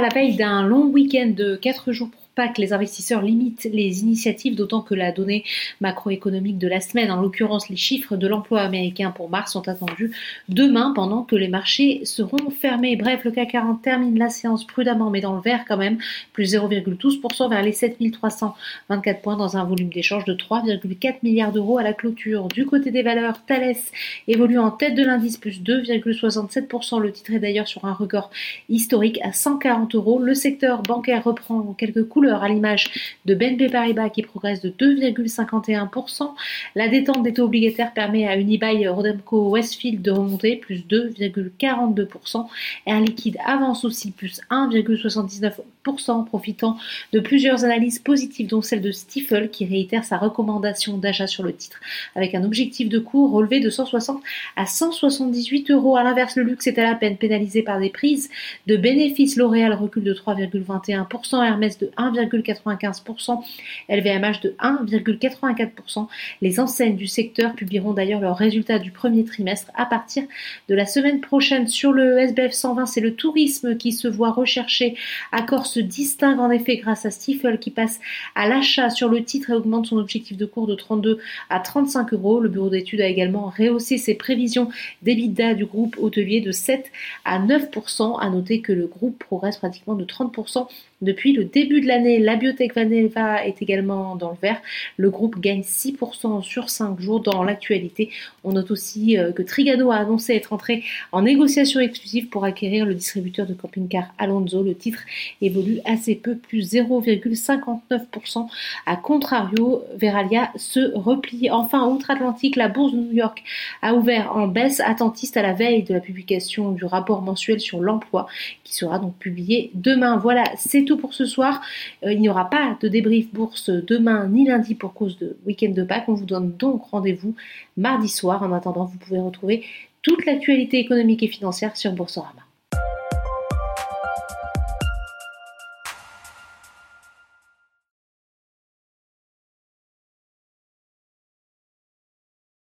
la veille d'un long week-end de 4 jours pour que les investisseurs limitent les initiatives, d'autant que la donnée macroéconomique de la semaine, en l'occurrence les chiffres de l'emploi américain pour mars, sont attendus demain pendant que les marchés seront fermés. Bref, le CAC 40 termine la séance prudemment, mais dans le vert quand même, plus 0,12% vers les 7324 points dans un volume d'échange de 3,4 milliards d'euros à la clôture. Du côté des valeurs, Thales évolue en tête de l'indice, plus 2,67%. Le titre est d'ailleurs sur un record historique à 140 euros. Le secteur bancaire reprend quelques couleurs à l'image de BNP Paribas qui progresse de 2,51%. La détente des taux obligataires permet à Unibail Rodamco Westfield de remonter plus 2,42%. Air Liquide avance aussi plus 1,79% profitant de plusieurs analyses positives dont celle de Stifel qui réitère sa recommandation d'achat sur le titre avec un objectif de cours relevé de 160 à 178 euros. À l'inverse, le luxe est à la peine pénalisé par des prises de bénéfices. L'Oréal recule de 3,21%, Hermès de 1, 1,95%, LVMH de 1,84%. Les enseignes du secteur publieront d'ailleurs leurs résultats du premier trimestre à partir de la semaine prochaine. Sur le SBF 120, c'est le tourisme qui se voit recherché. Accor se distingue en effet grâce à Stifel qui passe à l'achat sur le titre et augmente son objectif de cours de 32 à 35 euros. Le bureau d'études a également rehaussé ses prévisions d'EBITDA du groupe hôtelier de 7 à 9%. À noter que le groupe progresse pratiquement de 30% depuis le début de l'année, la biotech Vaneva est également dans le vert. Le groupe gagne 6% sur 5 jours dans l'actualité. On note aussi euh, que Trigano a annoncé être entré en négociation exclusive pour acquérir le distributeur de camping-car Alonso. Le titre évolue assez peu, plus 0,59%. À contrario, Veralia se replie. Enfin, outre-Atlantique, la bourse de New York a ouvert en baisse attentiste à la veille de la publication du rapport mensuel sur l'emploi qui sera donc publié demain. Voilà, c'est pour ce soir. Euh, il n'y aura pas de débrief bourse demain ni lundi pour cause de week-end de Pâques. On vous donne donc rendez-vous mardi soir. En attendant, vous pouvez retrouver toute l'actualité économique et financière sur Boursorama.